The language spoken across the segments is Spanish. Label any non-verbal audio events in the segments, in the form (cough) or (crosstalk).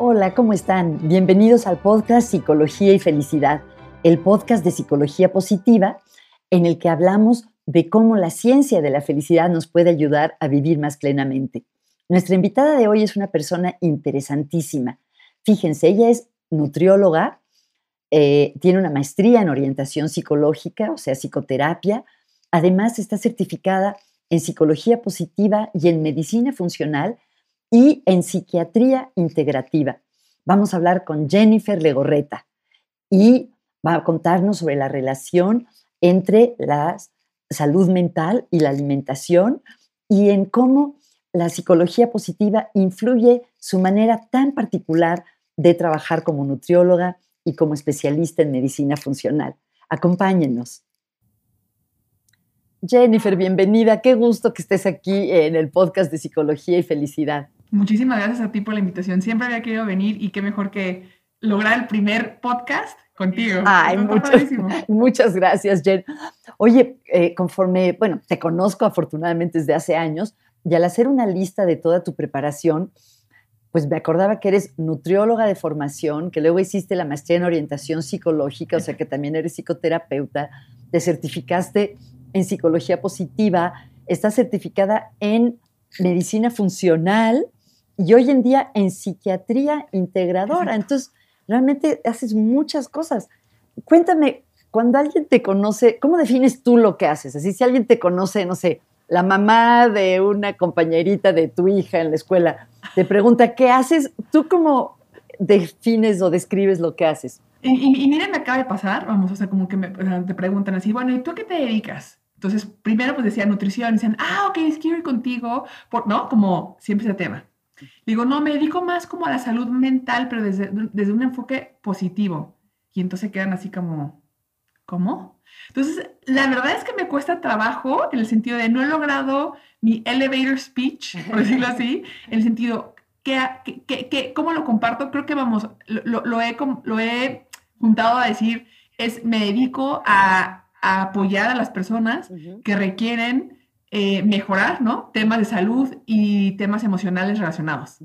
Hola, ¿cómo están? Bienvenidos al podcast Psicología y Felicidad, el podcast de psicología positiva en el que hablamos de cómo la ciencia de la felicidad nos puede ayudar a vivir más plenamente. Nuestra invitada de hoy es una persona interesantísima. Fíjense, ella es nutrióloga, eh, tiene una maestría en orientación psicológica, o sea, psicoterapia. Además, está certificada en psicología positiva y en medicina funcional y en psiquiatría integrativa. Vamos a hablar con Jennifer Legorreta y va a contarnos sobre la relación entre la salud mental y la alimentación y en cómo la psicología positiva influye su manera tan particular de trabajar como nutrióloga y como especialista en medicina funcional. Acompáñenos. Jennifer, bienvenida. Qué gusto que estés aquí en el podcast de Psicología y Felicidad. Muchísimas gracias a ti por la invitación. Siempre había querido venir y qué mejor que lograr el primer podcast contigo. Ay, (laughs) muchas, gracias, Jen. Oye, eh, conforme, bueno, te conozco afortunadamente desde hace años y al hacer una lista de toda tu preparación, pues me acordaba que eres nutrióloga de formación, que luego hiciste la maestría en orientación psicológica, o sea que también eres psicoterapeuta, te certificaste en psicología positiva, estás certificada en medicina funcional y hoy en día en psiquiatría integradora. Entonces, realmente haces muchas cosas. Cuéntame, cuando alguien te conoce, ¿cómo defines tú lo que haces? Así, si alguien te conoce, no sé, la mamá de una compañerita de tu hija en la escuela, te pregunta, ¿qué haces? ¿Tú cómo defines o describes lo que haces? Y, y, miren, me acaba de pasar, vamos, o sea, como que me, te preguntan así, bueno, ¿y tú a qué te dedicas? Entonces, primero pues decía nutrición, y dicen, ah, ok, es quiero ir contigo, por, ¿no? Como siempre ese tema. Digo, no, me dedico más como a la salud mental, pero desde, desde un enfoque positivo. Y entonces quedan así como, ¿cómo? Entonces, la verdad es que me cuesta trabajo en el sentido de no he logrado mi elevator speech, por (laughs) decirlo así, en el sentido, que, que, que, ¿cómo lo comparto? Creo que vamos, lo, lo, he, lo he juntado a decir, es me dedico a, a apoyar a las personas que requieren eh, mejorar, ¿no? Temas de salud y temas emocionales relacionados.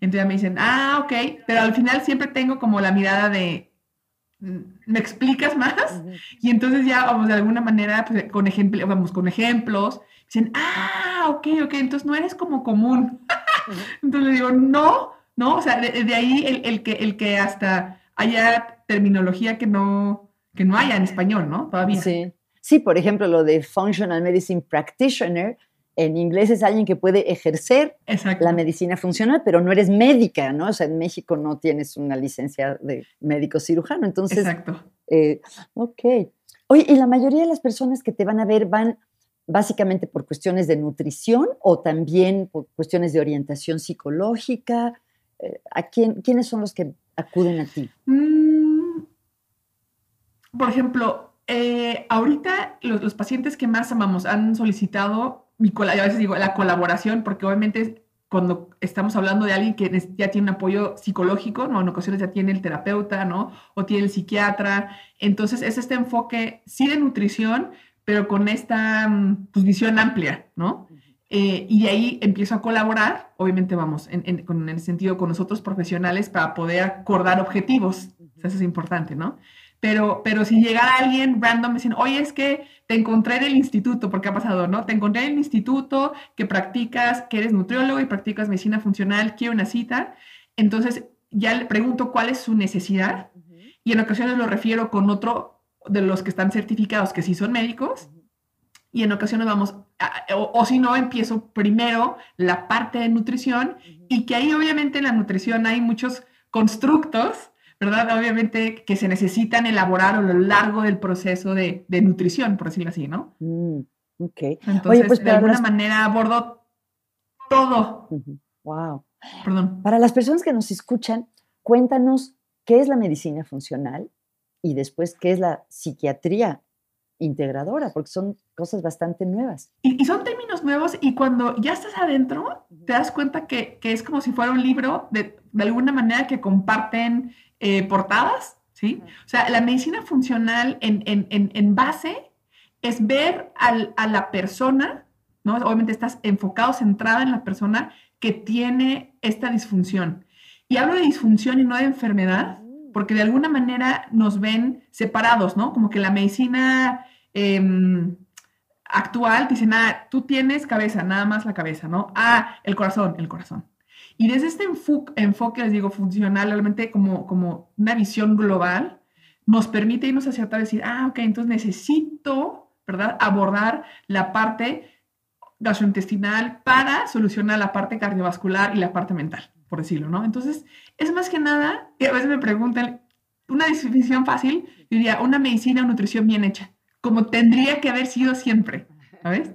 Entonces me dicen, ah, ok, pero al final siempre tengo como la mirada de, mm, ¿me explicas más? Y entonces ya, vamos, de alguna manera, pues, con ejemplo, vamos, con ejemplos, dicen, ah, ok, ok, entonces no eres como común. (laughs) entonces le digo, no, no, o sea, de, ahí el, el, que, el que hasta haya terminología que no, que no haya en español, ¿no? Todavía. Sí. Sí, por ejemplo, lo de Functional Medicine Practitioner, en inglés es alguien que puede ejercer la medicina funcional, pero no eres médica, ¿no? O sea, en México no tienes una licencia de médico cirujano. Entonces, Exacto. Eh, ok. Oye, ¿y la mayoría de las personas que te van a ver van básicamente por cuestiones de nutrición o también por cuestiones de orientación psicológica? Eh, ¿A quién, quiénes son los que acuden a ti? Mm, por ejemplo, eh, ahorita los, pacientes que más amamos han solicitado, a veces digo, la colaboración, porque obviamente cuando estamos hablando de alguien que ya tiene un apoyo psicológico, ¿no? En ocasiones ya tiene el terapeuta, ¿no? O tiene el psiquiatra. Entonces es este enfoque, sí de nutrición, pero con esta mm, pues, visión amplia, ¿no? Eh, y ahí empiezo a colaborar, obviamente vamos, en, el sentido con nosotros profesionales para poder acordar objetivos. Eso es importante, ¿no? Pero, pero si llegara alguien random me dicen, oye, es que te encontré en el instituto, porque ha pasado, ¿no? Te encontré en el instituto que practicas, que eres nutriólogo y practicas medicina funcional, quiero una cita. Entonces ya le pregunto cuál es su necesidad y en ocasiones lo refiero con otro de los que están certificados que sí son médicos y en ocasiones vamos, o, o, si no, empiezo primero la parte de nutrición y que ahí obviamente en la nutrición hay muchos constructos ¿verdad? Obviamente que se necesitan elaborar a lo largo del proceso de, nutrición, por decirlo así, ¿no? Mm, ok. Entonces, pues, de alguna manera abordo todo. Wow. Perdón. Para las personas que nos escuchan, cuéntanos qué es la medicina funcional y después qué es la psiquiatría integradora, porque son cosas bastante nuevas. Y, son términos nuevos y cuando ya estás adentro, te das cuenta que, que, es como si fuera un libro de, de alguna manera que comparten eh, portadas, ¿sí? O sea, la medicina funcional en, en, en, base es ver al, a la persona, ¿no? Obviamente estás enfocado, centrada en la persona que tiene esta disfunción. Y hablo de disfunción y no de enfermedad, porque de alguna manera nos ven separados, ¿no? Como que la medicina em, actual dice, nada, tú tienes cabeza, nada más la cabeza, ¿no? Ah, el corazón, el corazón. Y desde este enfoque, les digo, funcional, realmente como, como una visión global, nos permite irnos hacia atrás y decir, ah, ok, entonces necesito, ¿verdad? Abordar la parte gastrointestinal para solucionar la parte cardiovascular y la parte mental, por decirlo, ¿no? Entonces, es más que nada, y a veces me preguntan, una definición fácil, diría, una medicina o nutrición bien hecha, como tendría que haber sido siempre, ¿sabes?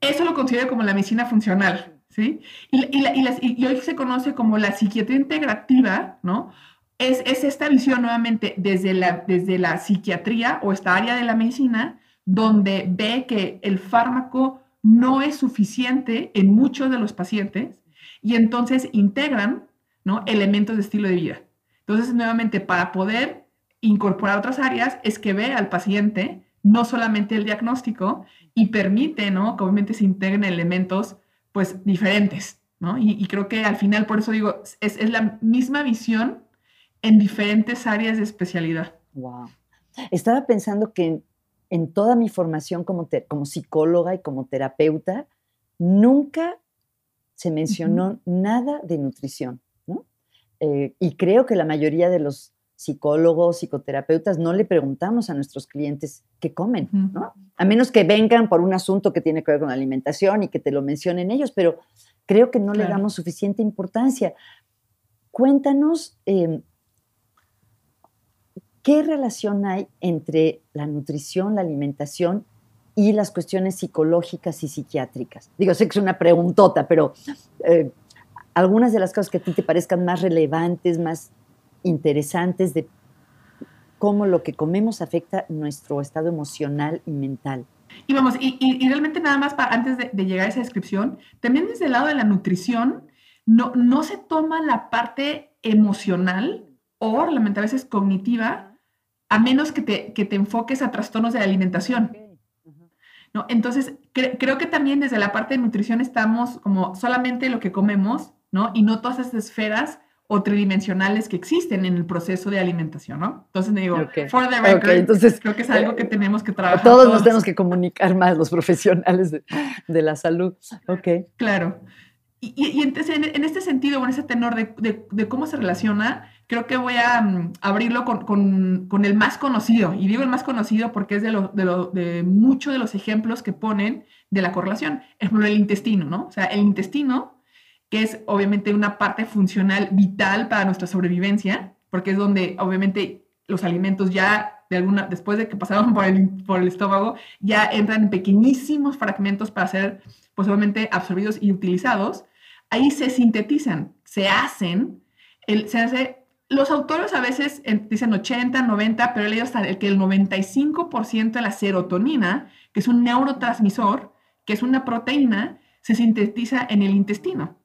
Eso lo considero como la medicina funcional, Y, hoy se conoce como la psiquiatría integrativa, ¿no? Es, es, esta visión nuevamente desde la, desde la psiquiatría o esta área de la medicina, donde ve que el fármaco no es suficiente en muchos de los pacientes y entonces integran ¿no? elementos de estilo de vida. Entonces, nuevamente, para poder incorporar otras áreas es que ve al paciente no solamente el diagnóstico y permite, ¿no? Que obviamente se integren elementos, pues, diferentes, ¿no? Y, creo que al final, por eso digo, es, es, la misma visión en diferentes áreas de especialidad. Wow. Estaba pensando que en toda mi formación como, como psicóloga y como terapeuta, nunca se mencionó nada de nutrición. ¿no? Eh, y creo que la mayoría de los psicólogos, psicoterapeutas, no le preguntamos a nuestros clientes qué comen, ¿no? A menos que vengan por un asunto que tiene que ver con la alimentación y que te lo mencionen ellos, pero creo que no le damos suficiente importancia. Cuéntanos em, ¿Qué relación hay entre la nutrición, la alimentación y las cuestiones psicológicas y psiquiátricas? Digo, sé que es una preguntota, pero eh, algunas de las cosas que a ti te parezcan más relevantes, más interesantes de cómo lo que comemos afecta nuestro estado emocional y mental. Y vamos, y, realmente nada más para, antes de, llegar a esa descripción, también desde el lado de la nutrición, no, no se toma la parte emocional o realmente a veces cognitiva a menos que te, que te enfoques a trastornos de la alimentación. ¿No? Entonces, creo que también desde la parte de nutrición estamos como solamente lo que comemos, ¿no? Y no todas esas esferas o tridimensionales que existen en el proceso de alimentación, ¿no? Entonces me digo, for the record, entonces, creo que es algo que tenemos que trabajar. Todos, nos tenemos que comunicar más los profesionales de, de la salud. Ok. Claro. Y, y, entonces, en, este sentido, en ese tenor de, de, de cómo se relaciona, creo que voy a mm, abrirlo con, el más conocido. Y digo el más conocido porque es de, lo, de, muchos de los ejemplos que ponen de la correlación. Es el intestino, ¿no? O sea, el intestino, es obviamente una parte funcional vital para nuestra sobrevivencia, porque es donde obviamente los alimentos ya de alguna, después de que pasaron por el, por el estómago, ya entran en pequeñísimos fragmentos para ser pues obviamente absorbidos y utilizados. Ahí se sintetizan, se hacen, el, se hace los autores a veces dicen 80, 90, pero he leído hasta el que el 95% de la serotonina, que es un neurotransmisor, que es una proteína, se sintetiza en el intestino.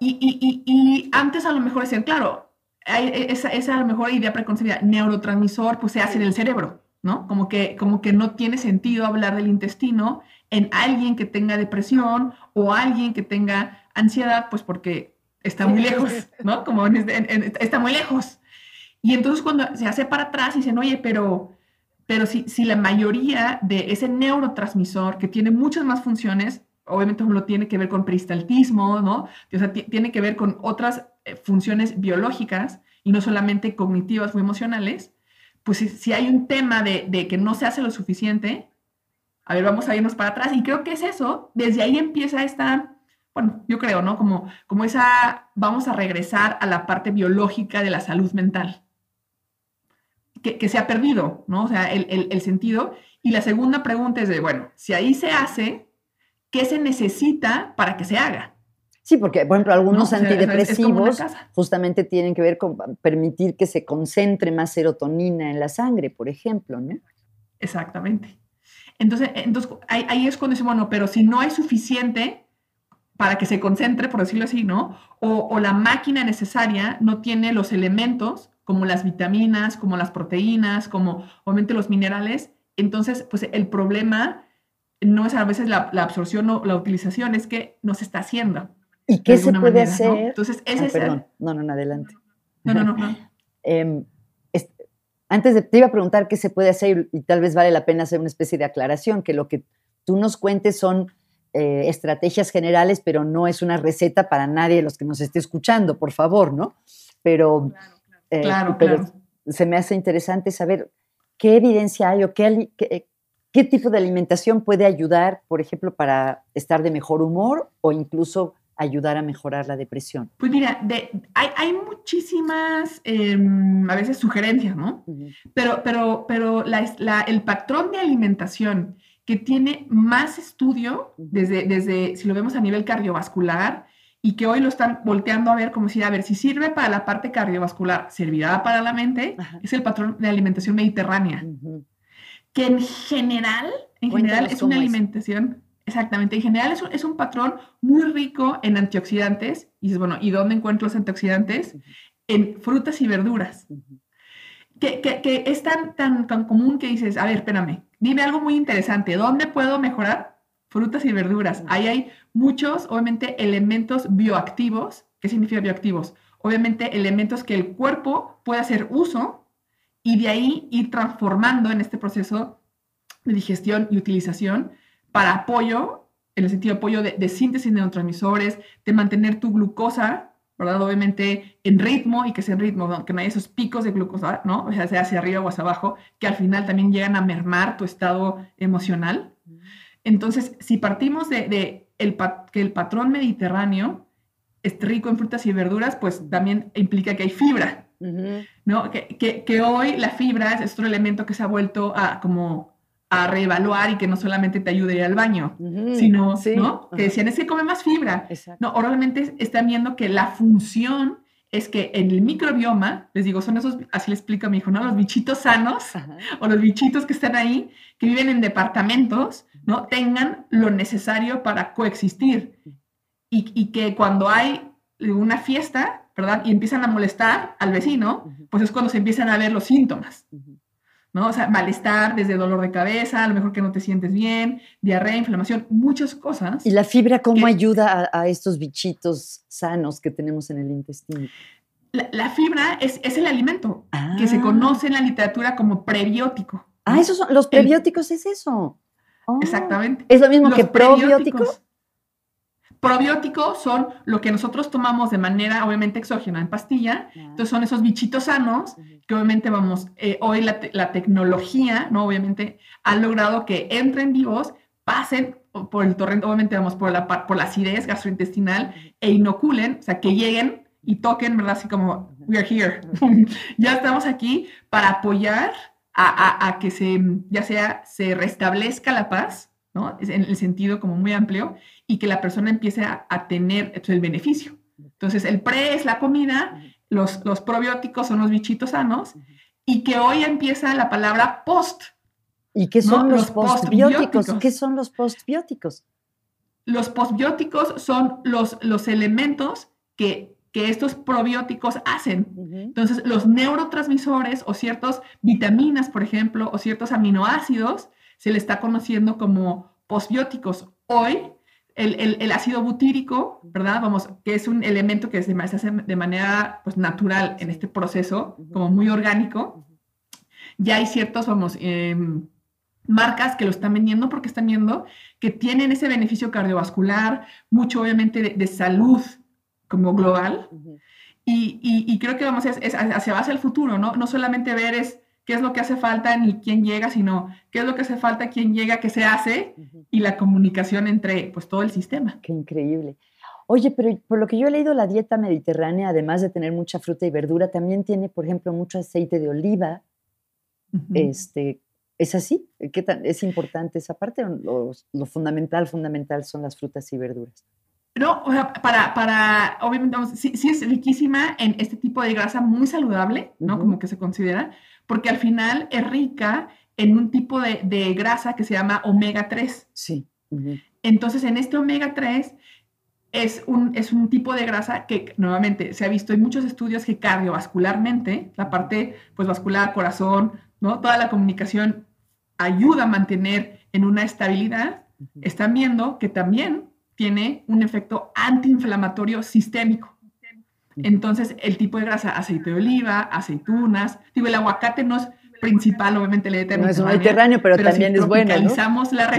Y, antes a lo mejor decían, claro, esa, es a lo mejor idea preconcebida, neurotransmisor, pues se hace en el cerebro, ¿no? Como que, como que no tiene sentido hablar del intestino en alguien que tenga depresión o alguien que tenga ansiedad, pues porque está muy lejos, ¿no? Como está muy lejos. Y entonces cuando se hace para atrás dicen, oye, pero, pero si, si la mayoría de ese neurotransmisor que tiene muchas más funciones, obviamente lo tiene que ver con peristaltismo, ¿no? O sea, tiene que ver con otras eh, funciones biológicas y no solamente cognitivas o emocionales, pues si, hay un tema de, de, que no se hace lo suficiente, a ver, vamos a irnos para atrás. Y creo que es eso, desde ahí empieza esta bueno, yo creo, ¿no? Como, como esa, vamos a regresar a la parte biológica de la salud mental, que, se ha perdido, ¿no? O sea, el, sentido. Y la segunda pregunta es de, bueno, si ahí se hace, ¿qué se necesita para que se haga? Sí, porque, por ejemplo, algunos antidepresivos justamente tienen que ver con permitir que se concentre más serotonina en la sangre, por ejemplo, ¿no? Exactamente. Entonces, entonces ahí, ahí es cuando decimos, bueno, pero si no hay suficiente, para que se concentre, por decirlo así, ¿no? O, la máquina necesaria no tiene los elementos como las vitaminas, como las proteínas, como obviamente los minerales. Entonces, pues el problema no es a veces la, absorción o la utilización, es que no se está haciendo. ¿Y qué se puede hacer? Entonces, ese es perdón. No, no, no, adelante. No, no, no. (laughs) Em, antes de, te iba a preguntar qué se puede hacer y, tal vez vale la pena hacer una especie de aclaración, que lo que tú nos cuentes son eh, estrategias generales, pero no es una receta para nadie de los que nos esté escuchando, por favor, ¿no? Pero, claro, claro, eh, se me hace interesante saber qué evidencia hay o qué, qué tipo de alimentación puede ayudar, por ejemplo, para estar de mejor humor o incluso ayudar a mejorar la depresión? Pues mira, hay, muchísimas, em, a veces, sugerencias, ¿no? Pero, pero, pero el patrón de alimentación que tiene más estudio, desde, desde, si lo vemos a nivel cardiovascular, y que hoy lo están volteando a ver como si, a ver, si sirve para la parte cardiovascular, servirá para la mente, es el patrón de alimentación mediterránea, que en general, en general es una alimentación Exactamente. En general es un, patrón muy rico en antioxidantes. Y dices, bueno, ¿y dónde encuentro los antioxidantes? En frutas y verduras. que, que, es tan, tan, tan común que dices, a ver, espérame, dime algo muy interesante. ¿Dónde puedo mejorar? Frutas y verduras. Ahí hay muchos, obviamente, elementos bioactivos. ¿Qué significa bioactivos? Obviamente, elementos que el cuerpo puede hacer uso y de ahí ir transformando en este proceso de digestión y utilización para apoyo, en el sentido de apoyo de, síntesis de neurotransmisores, de mantener tu glucosa, ¿verdad? Obviamente en ritmo y que sea en ritmo, que no haya esos picos de glucosa, ¿no? O sea, sea hacia arriba o hacia abajo, que al final también llegan a mermar tu estado emocional. Entonces, si partimos de, el, que el patrón mediterráneo es rico en frutas y verduras, pues también implica que hay fibra, ¿no? Que, que, que, hoy la fibra es otro elemento que se ha vuelto a como a reevaluar y que no solamente te ayude al baño, sino, ¿no? Que decían, es que come más fibra. No, oralmente están viendo que la función es que en el microbioma, les digo, son esos, así le explico a mi hijo, ¿no? Los bichitos sanos o los bichitos que están ahí, que viven en departamentos, ¿no? Tengan lo necesario para coexistir. Y, y que cuando hay una fiesta, ¿verdad? Y empiezan a molestar al vecino, pues es cuando se empiezan a ver los síntomas. ¿no? O sea, malestar, desde dolor de cabeza, a lo mejor que no te sientes bien, diarrea, inflamación, muchas cosas. ¿Y la fibra cómo ayuda a, estos bichitos sanos que tenemos en el intestino? La, fibra es, el alimento que se ah. conoce en la literatura como prebiótico. Ah, esos son, los prebióticos es eso. Oh. Exactamente. ¿Es lo mismo que probióticos? Probióticos son lo que nosotros tomamos de manera obviamente exógena en pastilla. Entonces son esos bichitos sanos que obviamente vamos, eh, hoy la, tecnología, ¿no? Obviamente ha logrado que entren vivos, pasen por el torrente, obviamente vamos por la, por la acidez gastrointestinal e inoculen, o sea, que lleguen y toquen, ¿verdad? Así como, we are here. (laughs) ya estamos aquí para apoyar a, a, que se, ya sea, se restablezca la paz, ¿no? En el sentido como muy amplio, y que la persona empiece a, tener el beneficio. Entonces, el pre es la comida, los, los probióticos son los bichitos sanos, y que hoy empieza la palabra post. ¿Y qué son los, postbióticos? ¿Qué son los postbióticos? Los postbióticos son los, los elementos que, que estos probióticos hacen. Entonces, los neurotransmisores o ciertas vitaminas, por ejemplo, o ciertos aminoácidos, se le está conociendo como postbióticos. Hoy el, ácido butírico, ¿verdad? Vamos, que es un elemento que se hace de manera pues, natural en este proceso, como muy orgánico. Ya hay ciertos, vamos, em, marcas que lo están vendiendo porque están viendo que tienen ese beneficio cardiovascular, mucho obviamente de, salud como global. y, creo que vamos, es, es hacia base el futuro, ¿no? No solamente ver es qué es lo que hace falta ni quién llega, sino qué es lo que hace falta, quién llega, qué se hace y la comunicación entre pues todo el sistema. Qué increíble. Oye, pero por lo que yo he leído, la dieta mediterránea, además de tener mucha fruta y verdura, también tiene, por ejemplo, mucho aceite de oliva. este, ¿Es así? ¿Qué tan, ¿Es importante esa parte? Lo, lo, fundamental, fundamental son las frutas y verduras. No, o sea, para, para obviamente, sí, sí, es riquísima en este tipo de grasa muy saludable, ¿no? Como que se considera, porque al final es rica en un tipo de, grasa que se llama omega 3. Sí. Entonces, en este omega 3 es un, es un tipo de grasa que nuevamente se ha visto en muchos estudios que cardiovascularmente, la parte pues, vascular, corazón, ¿no? toda la comunicación ayuda a mantener en una estabilidad. Están viendo que también tiene un efecto antiinflamatorio sistémico. Entonces, el tipo de grasa, aceite de oliva, aceitunas, digo, el aguacate no es principal, obviamente, el mediterráneo. No es mediterráneo, pero, también es bueno. ¿no? la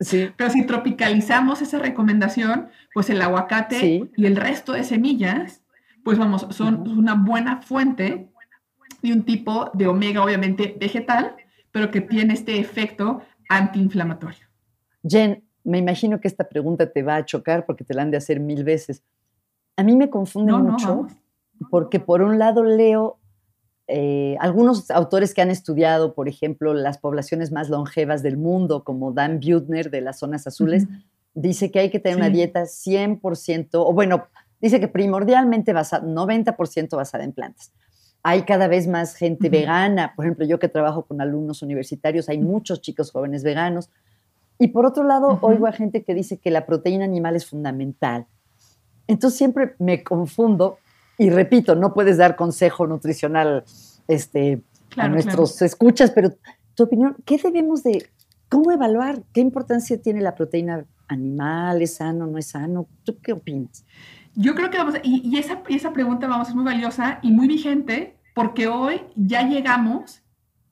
sí. Pero si tropicalizamos esa recomendación, pues el aguacate y el resto de semillas, pues vamos, son una buena fuente de un tipo de omega, obviamente vegetal, pero que tiene este efecto antiinflamatorio. Jen, me imagino que esta pregunta te va a chocar porque te la han de hacer mil veces. A mí me confunde mucho porque por un lado leo eh, algunos autores que han estudiado, por ejemplo, las poblaciones más longevas del mundo, como Dan Buettner de las zonas azules, dice que hay que tener una dieta 100%, o bueno, dice que primordialmente basada, 90% basada en plantas. Hay cada vez más gente vegana, por ejemplo, yo que trabajo con alumnos universitarios, hay muchos chicos jóvenes veganos. Y por otro lado, oigo a gente que dice que la proteína animal es fundamental. Entonces siempre me confundo y repito, no puedes dar consejo nutricional este, a nuestros escuchas, pero tu opinión, ¿qué debemos de, cómo evaluar? ¿Qué importancia tiene la proteína animal? ¿Es sano, no es sano? ¿Tú qué opinas? Yo creo que vamos, y, y esa, esa pregunta, vamos, es muy valiosa y muy vigente, porque hoy ya llegamos,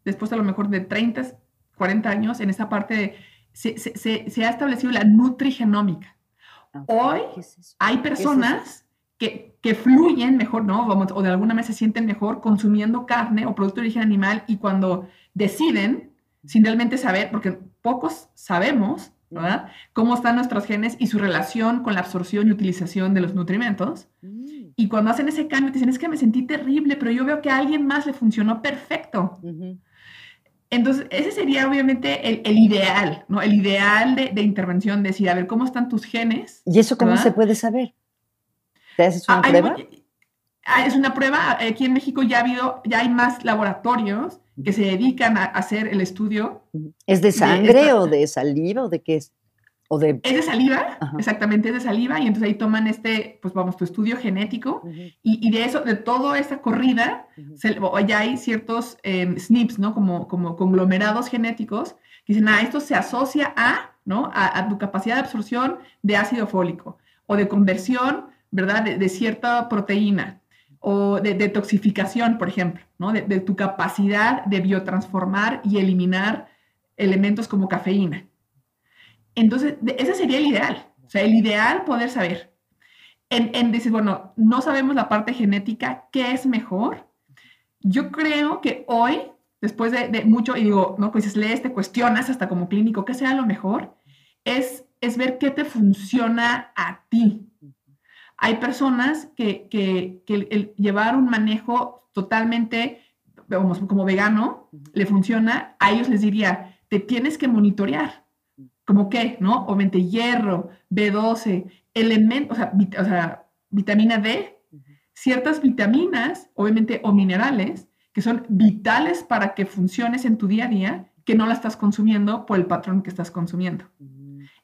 después a lo mejor de 30, 40 años, en esa parte de se, ha establecido la nutrigenómica. Hoy hay personas que, que, fluyen mejor, ¿no? Vamos, o de alguna manera se sienten mejor consumiendo carne o producto de origen animal y cuando deciden, sin realmente saber, porque pocos sabemos, ¿verdad? Cómo están nuestros genes y su relación con la absorción y utilización de los nutrimentos. Mm. Y cuando hacen ese cambio, te dicen, es que me sentí terrible, pero yo veo que a alguien más le funcionó perfecto. Entonces, ese sería obviamente el, ideal, ¿no? El ideal de, intervención, decir, a ver, ¿cómo están tus genes? ¿Y eso cómo se puede saber? ¿Te haces una ah, prueba? Ah, es una prueba. Aquí en México ya ha habido, ya hay más laboratorios que se dedican a hacer el estudio. ¿Es de sangre o de saliva o de qué es? Es de saliva, exactamente, es de saliva, y entonces ahí toman este, pues vamos, tu estudio genético, y, de eso, de toda esta corrida, ya hay ciertos eh, SNPs, ¿no? Como, como conglomerados genéticos, que dicen, ah, esto se asocia a, ¿no? A, tu capacidad de absorción de ácido fólico, o de conversión, ¿verdad? De, cierta proteína, o de detoxificación, por ejemplo, ¿no? De, de tu capacidad de biotransformar y eliminar elementos como cafeína. Entonces, ese sería el ideal. O sea, el ideal poder saber. En, decir, bueno, no sabemos la parte genética, ¿qué es mejor? Yo creo que hoy, después de, mucho, y digo, ¿no? Pues lees, te cuestionas hasta como clínico, ¿qué sea lo mejor? Es, es ver qué te funciona a ti. Hay personas que, que, que llevar un manejo totalmente, vamos, como vegano, le funciona, a ellos les diría, te tienes que monitorear ¿Como qué? ¿No? Obviamente hierro, B12, elementos, o sea, vitamina D, ciertas vitaminas, obviamente, o minerales, que son vitales para que funciones en tu día a día, que no la estás consumiendo por el patrón que estás consumiendo.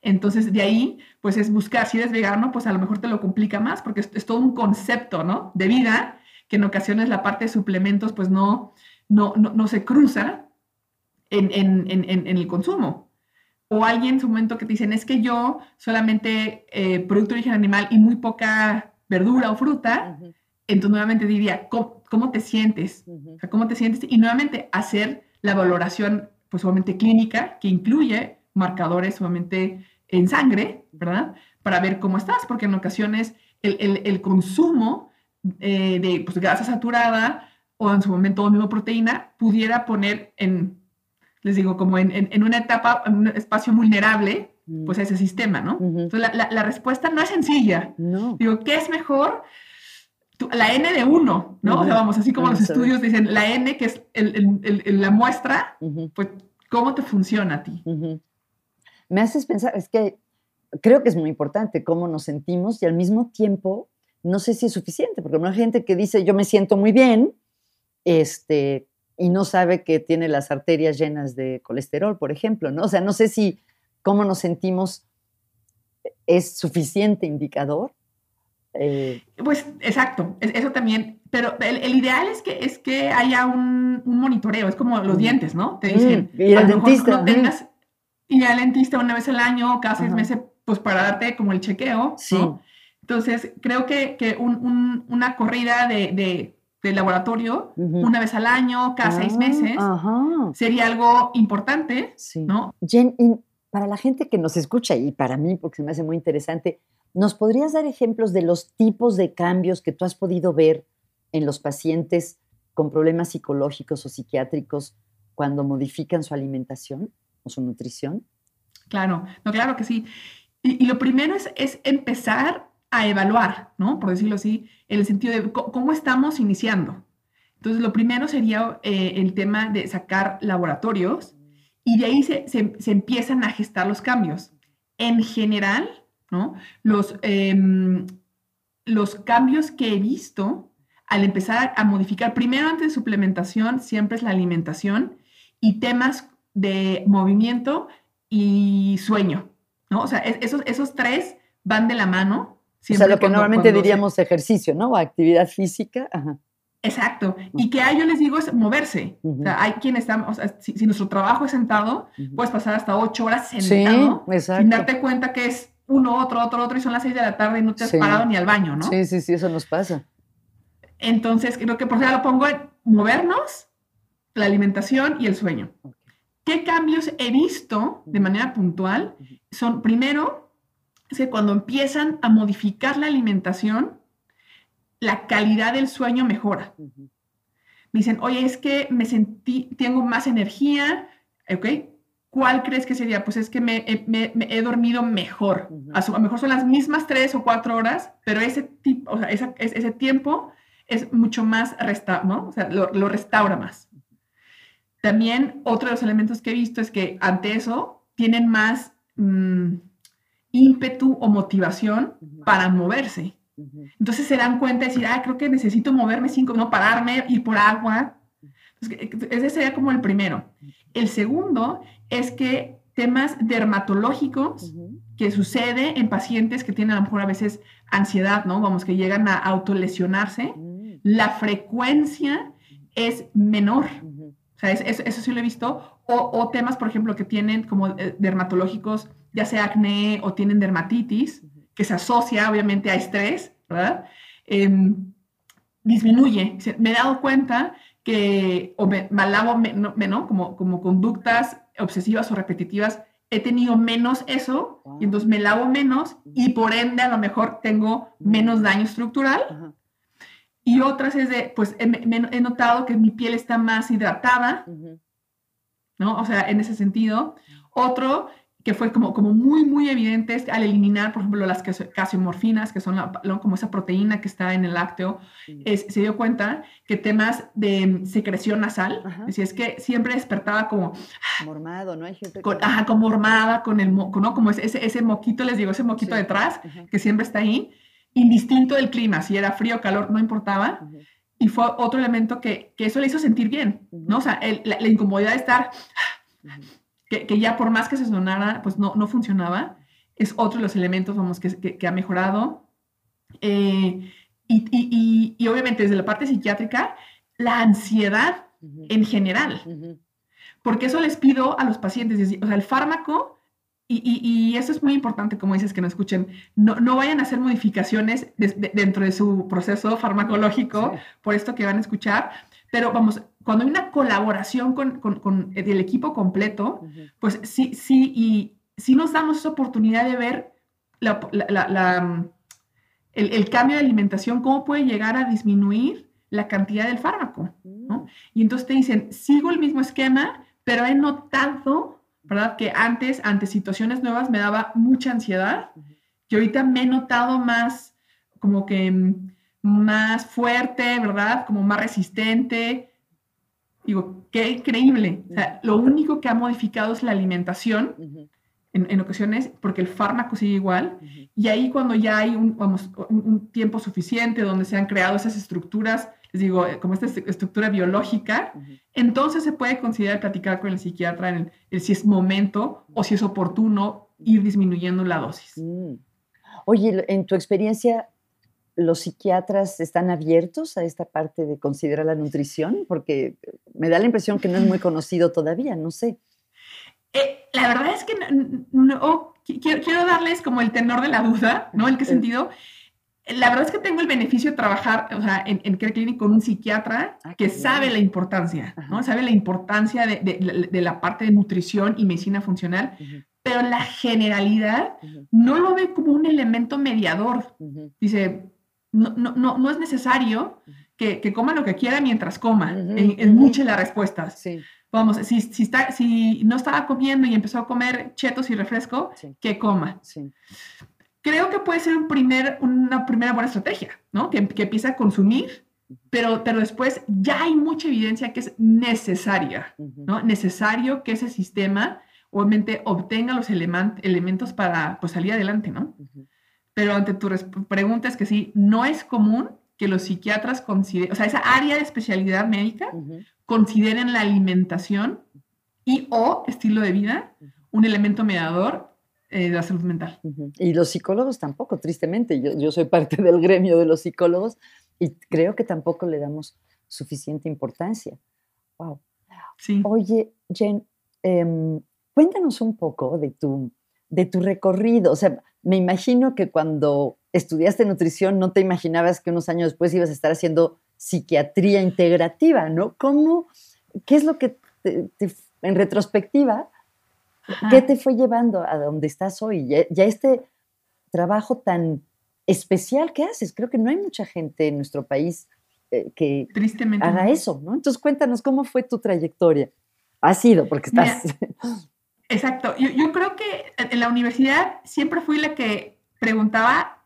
Entonces, de ahí, pues es buscar, si eres vegano, pues a lo mejor te lo complica más, porque es, todo un concepto, ¿no? De vida, que en ocasiones la parte de suplementos, pues no, no, no, se cruza en, en el consumo o alguien en su momento que te dicen, es que yo solamente eh, producto de origen animal y muy poca verdura o fruta, entonces nuevamente diría, ¿cómo, te sientes? ¿Cómo te sientes? Y nuevamente hacer la valoración, pues obviamente clínica, que incluye marcadores obviamente en sangre, ¿verdad? Para ver cómo estás, porque en ocasiones el, consumo eh, de pues, grasa saturada o en su momento mismo proteína pudiera poner en les digo, como en, una etapa, en un espacio vulnerable, mm. pues a ese sistema, ¿no? Entonces, la, respuesta no es sencilla. No. Digo, ¿qué es mejor? la N de uno, ¿no? O sea, vamos, así como los estudios dicen, la N, que es la muestra, pues, ¿cómo te funciona a ti? Me haces pensar, es que creo que es muy importante cómo nos sentimos y al mismo tiempo, no sé si es suficiente, porque hay gente que dice, yo me siento muy bien, este, y no sabe que tiene las arterias llenas de colesterol, por ejemplo, ¿no? O sea, no sé si cómo nos sentimos es suficiente indicador. Eh, pues exacto, eso también, pero el, ideal es que, es que haya un, monitoreo, es como los dientes, ¿no? Te dicen, y al dentista. No tengas, y al dentista una vez al año, cada seis meses, pues para darte como el chequeo, Sí. ¿no? Entonces, creo que, que un- un- una corrida de, de- de laboratorio una vez al año, cada seis Ah, meses, Ajá. sería algo importante, Sí. ¿no? Jen, para la gente que nos escucha y para mí, porque se me hace muy interesante, ¿nos podrías dar ejemplos de los tipos de cambios que tú has podido ver en los pacientes con problemas psicológicos o psiquiátricos cuando modifican su alimentación o su nutrición? Claro, no, claro que sí. Y, y lo primero es, es empezar a evaluar, ¿no? Por decirlo así, en el sentido de cómo estamos iniciando. Entonces, lo primero sería eh, el tema de sacar laboratorios y de ahí se, se- empiezan a gestar los cambios. En general, ¿no? Los, em, los cambios que he visto al empezar a modificar, primero antes de suplementación, siempre es la alimentación y temas de movimiento y sueño, ¿no? O sea, es- esos, esos tres van de la mano. O sea, siempre lo que normalmente cuando se- diríamos ejercicio, ¿no? O actividad física. Ajá. Exacto. Y que a yo les digo es moverse. Ujú. O sea, hay quienes están, o sea, si, si nuestro trabajo es sentado, Ujú. puedes pasar hasta ocho horas Sí, sentado sin exacto. darte cuenta que es uno, otro, otro, otro, y son las seis de la tarde y no te has Sí. parado ni al baño, ¿no? Sí, sí, sí, eso nos pasa. Entonces, creo que por eso lo pongo en movernos, la alimentación y el sueño. ¿Qué cambios he visto de manera puntual? Son, primero, es que cuando empiezan a modificar la alimentación, la calidad del sueño mejora. Me dicen, oye, es que me sentí, tengo más energía, ¿ok? ¿Cuál crees que sería? Pues es que me, he- me- me he dormido mejor. A, lo mejor son las mismas tres o cuatro horas, pero ese, tipo, o sea, esa- ese tiempo es mucho más, resta ¿no? O sea, lo, lo restaura más. También otro de los elementos que he visto es que ante eso tienen más mm, ímpetu o motivación para moverse. Ujú. Entonces se dan cuenta de decir, ah, creo que necesito moverme cinco, no pararme, ir por agua. Entonces, ese sería como el primero. El segundo es que temas dermatológicos que sucede en pacientes que tienen a lo mejor a veces ansiedad, ¿no? Vamos, que llegan a autolesionarse, Mm. la frecuencia es menor. O sea, es- es- eso sí lo he visto. O, o temas, por ejemplo, que tienen como eh, dermatológicos, ya sea acné o tienen dermatitis, que se asocia obviamente a estrés, ¿verdad? Em, disminuye. Me he dado cuenta que, o me, me lavo menos, como, como conductas obsesivas o repetitivas, he tenido menos eso, y entonces me lavo menos, y por ende a lo mejor tengo menos daño estructural. Y otras es de, pues he, he notado que mi piel está más hidratada. ¿no? O sea, en ese sentido. Otro que fue como, como muy, muy evidente es al eliminar, por ejemplo, las casiomorfinas, que son la- como esa proteína que está en el lácteo, es- se dio cuenta que temas de mm, secreción nasal, Ajá. es que siempre despertaba como, Mormado, ¿no? Hay gente con, que- ajá, como mormada, con el, mo- con- ¿no? Como ese, ese, moquito, les digo, ese moquito Sí. detrás, Ajá. que siempre está ahí, indistinto del clima, si era frío o calor, no importaba, Ujú. y fue otro elemento que, que eso le hizo sentir bien, ¿no? O sea, el- la, la incomodidad de estar. Que, que ya por más que se sonara, pues no, no funcionaba, es otro de los elementos, vamos, que, que- que ha mejorado. Eh, y, y- y- y obviamente desde la parte psiquiátrica, la ansiedad en general, porque eso les pido a los pacientes, o sea, el fármaco, y, y- y eso es muy importante, como dices, que no escuchen, no, no vayan a hacer modificaciones de- dentro de su proceso farmacológico, Sí. por esto que van a escuchar, pero vamos, cuando hay una colaboración con, con- con el equipo completo, Ujú. pues sí, sí, y sí nos damos esa oportunidad de ver la- la- la- mm, el, el cambio de alimentación, cómo puede llegar a disminuir la cantidad del fármaco. ¿no? Y entonces te dicen, sigo el mismo esquema, pero he notado, ¿verdad? Que antes, ante situaciones nuevas, me daba mucha ansiedad y ahorita me he notado más, como que mm, más fuerte, ¿verdad? Como más resistente. Digo, qué increíble. O sea, lo único que ha modificado es la alimentación en, en ocasiones, porque el fármaco sigue igual. Y ahí cuando ya hay un, vamos, un, un tiempo suficiente donde se han creado esas estructuras, les digo, eh, como esta est- estructura biológica, entonces se puede considerar platicar con el psiquiatra en el, el si es momento o si es oportuno ir disminuyendo la dosis. Mm. Oye, en tu experiencia, ¿los psiquiatras están abiertos a esta parte de considerar la nutrición? Porque me da la impresión que no es muy (laughs) conocido todavía, no sé. Eh, la verdad es que no, no quiero, quiero darles como el tenor de la duda, ¿no? ¿En qué sentido? La verdad es que tengo el beneficio de trabajar, o sea, en, en Care Clinic con un psiquiatra ah, que sabe la importancia, ¿no? Sabe la importancia de, de, de, la parte de nutrición y medicina funcional, pero la generalidad no lo ve como un elemento mediador. Dice, no, no, no, no es necesario que, que, coma lo que quiera mientras coma, en, muchas de las respuestas. Sí. Vamos, si, si, está, si no estaba comiendo y empezó a comer chetos y refresco, que coma. Sí creo que puede ser un primer, una primera buena estrategia, ¿no? Que, que empiece a consumir, pero, pero después ya hay mucha evidencia que es necesaria, ¿no? Necesario que ese sistema obviamente obtenga los elementos para pues, salir adelante, ¿no? Pero ante tu pregunta es que sí, no es común que los psiquiatras consideren, o sea, esa área de especialidad médica, consideren la alimentación y o estilo de vida un elemento mediador eh, la salud mental. Y los psicólogos tampoco, tristemente. Yo, yo, soy parte del gremio de los psicólogos y creo que tampoco le damos suficiente importancia. Wow. Sí. Oye, Jen, em, cuéntanos un poco de tu, de tu recorrido. O sea, me imagino que cuando estudiaste nutrición no te imaginabas que unos años después ibas a estar haciendo psiquiatría integrativa, ¿no? ¿Cómo, qué es lo que en retrospectiva ¿Qué te fue llevando a donde estás hoy? Ya, este trabajo tan especial que haces. Creo que no hay mucha gente en nuestro país eh, que haga eso, ¿no? Entonces cuéntanos cómo fue tu trayectoria. Ha sido, porque estás... (laughs) exacto. Yo, creo que en la universidad siempre fui la que preguntaba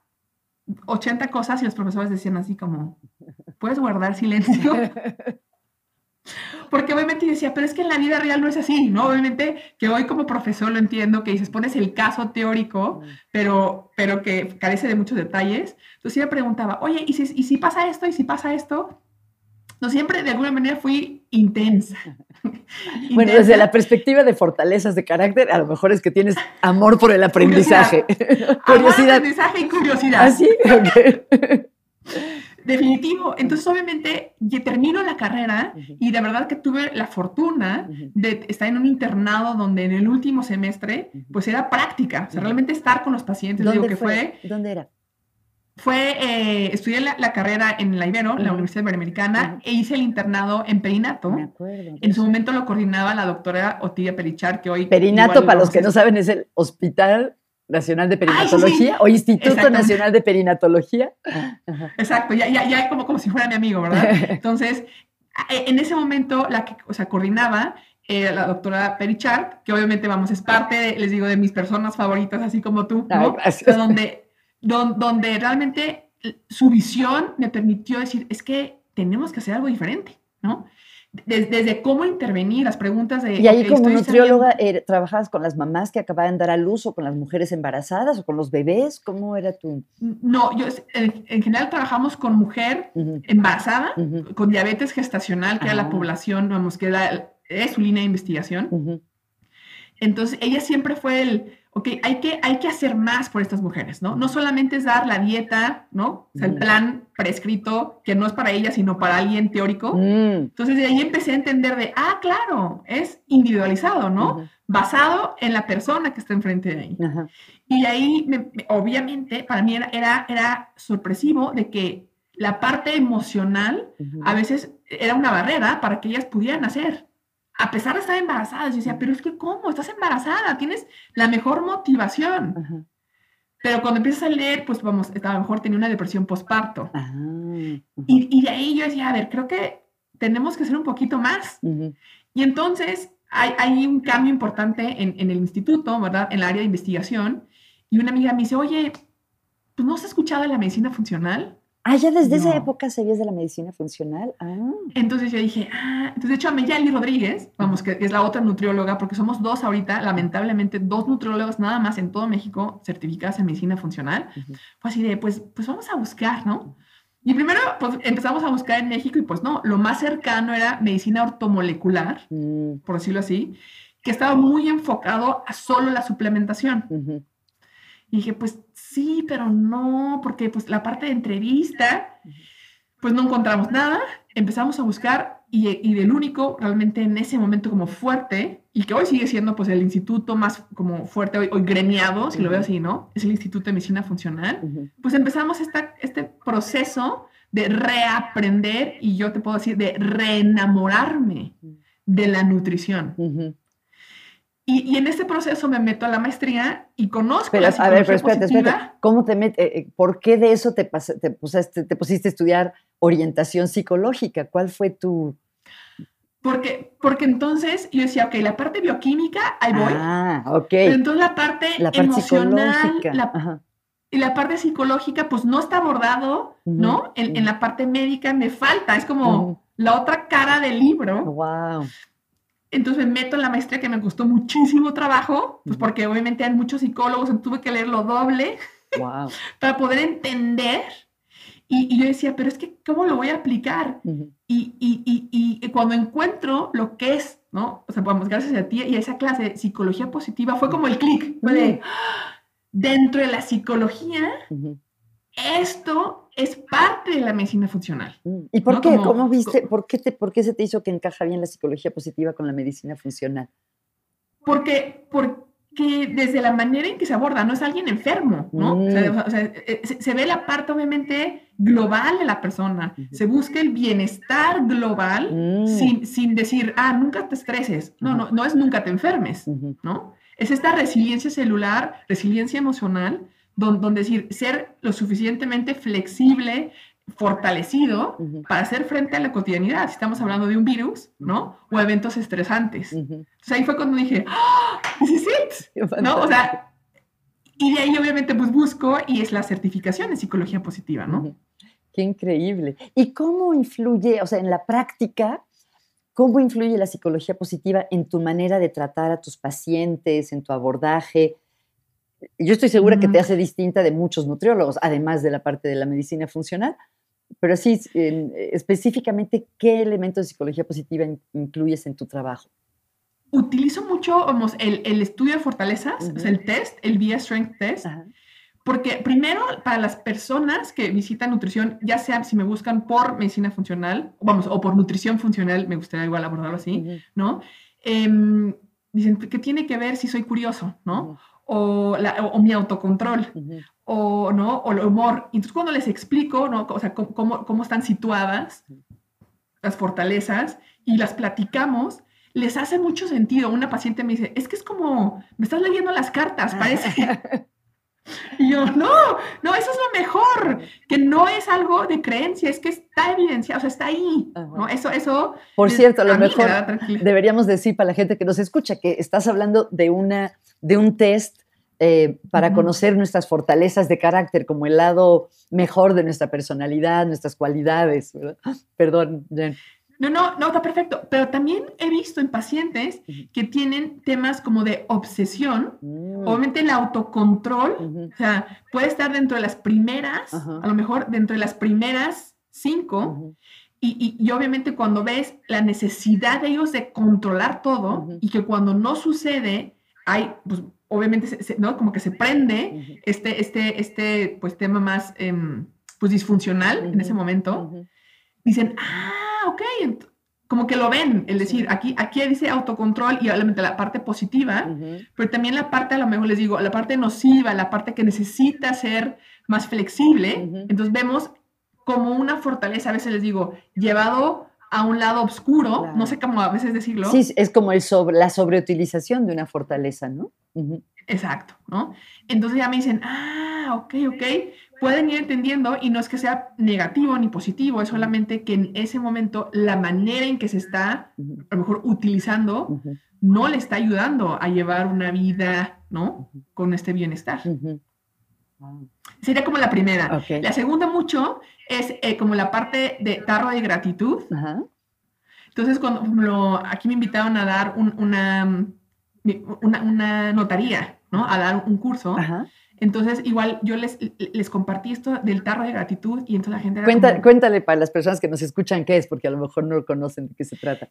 80 cosas y los profesores decían así como, ¿puedes guardar silencio? Porque obviamente decía, pero es que en la vida real no es así, ¿no? Obviamente que hoy como profesor lo entiendo, que dices, pones el caso teórico, pero, pero que carece de muchos detalles. Entonces yo preguntaba, oye, ¿y si, ¿y si pasa esto? ¿Y si pasa esto? No, siempre de alguna manera fui intensa. (laughs) Bueno, desde la perspectiva de fortalezas de carácter, a lo mejor es que tienes amor por el aprendizaje. Curiosidad. (laughs) curiosidad. aprendizaje y curiosidad. ¿Ah, sí? (laughs) Definitivo. Entonces, obviamente, termino la carrera y de verdad que tuve la fortuna de estar en un internado donde en el último semestre, pues era práctica, o sea, realmente estar con los pacientes. ¿Dónde que fue? ¿Dónde era? Fue, eh, estudié la, carrera en la Ibero, la Universidad Iberoamericana, e hice el internado en Perinato. Me acuerdo. En su momento lo coordinaba la doctora Otilia Perichar, que hoy... Perinato, para los que no saben, es el hospital Nacional de Perinatología o Instituto Nacional de Perinatología. Exacto, ya, ya, ya como, como si fuera mi amigo, ¿verdad? (laughs) Entonces, en ese momento la que, o sea, coordinaba era la doctora Perichart, que obviamente, vamos, es parte, de, les digo, de mis personas favoritas, así como tú, ¿no? donde, donde realmente su visión me permitió decir, es que tenemos que hacer algo diferente, ¿no? desde, cómo intervenir, las preguntas de... Y ahí como nutrióloga, eh, ¿trabajabas con las mamás que acababan de dar a luz o con las mujeres embarazadas o con los bebés? ¿Cómo era tu...? No, yo en, general trabajamos con mujer embarazada, con diabetes gestacional, que era la ah. población, vamos, que es su línea de investigación. Entonces, ella siempre fue el ok, hay que, hay que hacer más por estas mujeres, ¿no? No solamente es dar la dieta, ¿no? O sea, el plan prescrito, que no es para ella, sino para alguien teórico. Mm. Entonces, de ahí empecé a entender de, ah, claro, es individualizado, ¿no? Basado en la persona que está enfrente de ahí. Y ahí, obviamente, para mí era, era, era, sorpresivo de que la parte emocional a veces era una barrera para que ellas pudieran hacer a pesar de estar embarazada, yo decía, pero es que ¿cómo? Estás embarazada, tienes la mejor motivación. Pero cuando empiezas a leer, pues vamos, a lo mejor tenía una depresión postparto. Ah, y, de ahí yo decía, a ver, creo que tenemos que hacer un poquito más. Y entonces hay, hay, un cambio importante en, en, el instituto, ¿verdad? En el área de investigación. Y una amiga me dice, oye, ¿tú no has escuchado de la medicina funcional? Ah, ya desde esa época sabías de la medicina funcional. Ah. Entonces yo dije, ah, entonces de hecho a Meyali Rodríguez, vamos, que es la otra nutrióloga, porque somos dos ahorita, lamentablemente, dos nutriólogas nada más en todo México certificadas en medicina funcional. Fue así de, pues, pues vamos a buscar, ¿no? Y primero, pues empezamos a buscar en México y pues no, lo más cercano era medicina ortomolecular, mm. por decirlo así, que estaba muy enfocado a solo la suplementación. Y dije, pues sí, pero no, porque pues la parte de entrevista, pues no encontramos nada. Empezamos a buscar y, del único realmente en ese momento como fuerte, y que hoy sigue siendo pues el instituto más como fuerte, hoy, hoy gremiado, si lo veo así, ¿no? Es el Instituto de Medicina Funcional. Pues empezamos esta, este proceso de reaprender y yo te puedo decir de reenamorarme de la nutrición. Y, en este proceso me meto a la maestría y conozco la A ver, pero espérate, espérate. ¿Cómo te metes? Eh, eh, ¿Por qué de eso te, te, pusiste, te pusiste a estudiar orientación psicológica? ¿Cuál fue tu...? Porque, porque entonces yo decía, ok, la parte bioquímica, ahí voy. Ah, ok. Pero entonces la parte, emocional, la, y la parte psicológica, pues no está abordado, ¿no? En, la parte médica me falta, es como la otra cara del libro. Wow. Entonces me meto en la maestría que me costó muchísimo trabajo, pues porque obviamente hay muchos psicólogos, tuve que leerlo doble (laughs) para poder entender. Y, yo decía, pero es que, ¿cómo lo voy a aplicar? y, y, cuando encuentro lo que es, ¿no? O sea, vamos, gracias a ti y a esa clase de psicología positiva, fue como el clic, fue de, dentro de la psicología, esto es parte de la medicina funcional. Mm. ¿Y por qué? ¿Cómo viste? ¿Por qué, te, ¿Por qué se te hizo que encaja bien la psicología positiva con la medicina funcional? Porque, porque desde la manera en que se aborda, no es alguien enfermo, ¿no? O sea, mm. eh, se, ve la parte obviamente global de la persona, se busca el bienestar global mm. sin, sin, decir, ah, nunca te estreses, no, no, no es nunca te enfermes, ¿no? Es esta resiliencia celular, resiliencia emocional, donde, decir, ser lo suficientemente flexible, fortalecido para hacer frente a la cotidianidad, si estamos hablando de un virus, ¿no? O eventos estresantes. Entonces ahí fue cuando dije, ¡Ah! ¡This is it! (laughs) ¿No? O sea, y de ahí obviamente pues busco y es la certificación en psicología positiva, ¿no? Qué increíble. ¿Y cómo influye, o sea, en la práctica, cómo influye la psicología positiva en tu manera de tratar a tus pacientes, en tu abordaje? Yo estoy segura que te hace distinta de muchos nutriólogos, además de la parte de la medicina funcional, pero sí, específicamente, ¿qué elementos de psicología positiva incluyes en tu trabajo? Utilizo mucho vamos, el, el, estudio de fortalezas, el test, el VIA Strength Test, porque primero, para las personas que visitan nutrición, ya sea si me buscan por medicina funcional, vamos, o por nutrición funcional, me gustaría igual abordarlo así, ¿no? Em, dicen que tiene que ver si soy curioso, ¿no? O, mi autocontrol, o, ¿no? o el humor. entonces cuando les explico, ¿no? O sea, cómo, cómo están situadas las fortalezas y las platicamos, les hace mucho sentido. Una paciente me dice, es que es como, me estás leyendo las cartas, parece. (laughs) y yo, no, no, eso es lo mejor, que no es algo de creencia, es que está evidenciado, o sea, está ahí. ¿no? Eso, eso. Por cierto, a lo mejor deberíamos decir para la gente que nos escucha que estás hablando de una de un test eh, para conocer nuestras fortalezas de carácter, como el lado mejor de nuestra personalidad, nuestras cualidades. (gasps) Perdón, Jen. No, no, no, está perfecto. Pero también he visto en pacientes que tienen temas como de obsesión, mm. obviamente el autocontrol, o sea, puede estar dentro de las primeras, a lo mejor dentro de las primeras cinco, y, y, obviamente cuando ves la necesidad de ellos de controlar todo y que cuando no sucede, hay, pues, obviamente, ¿no? Como que se prende este, este, este, pues, tema más, em, pues, disfuncional en ese momento. Dicen, ah, ok, como que lo ven, el decir, aquí, aquí dice autocontrol y obviamente la parte positiva, pero también la parte, a lo mejor les digo, la parte nociva, la parte que necesita ser más flexible. Entonces vemos como una fortaleza, a veces les digo, llevado a un lado oscuro, no sé cómo a veces decirlo. Sí, es como el sobre, la sobreutilización de una fortaleza, ¿no? Exacto, ¿no? Entonces ya me dicen, ah, ok, ok, pueden ir entendiendo y no es que sea negativo ni positivo, es solamente que en ese momento la manera en que se está, a lo mejor, utilizando, no le está ayudando a llevar una vida, ¿no? Con este bienestar. Sería como la primera. La segunda mucho es eh, como la parte de tarro de gratitud. Entonces, cuando aquí me invitaron a dar una, una, notaría, ¿no? A dar un curso. Entonces, igual yo les, les compartí esto del tarro de gratitud y entonces la gente... Cuéntale para las personas que nos escuchan qué es, porque a lo mejor no conocen de qué se trata.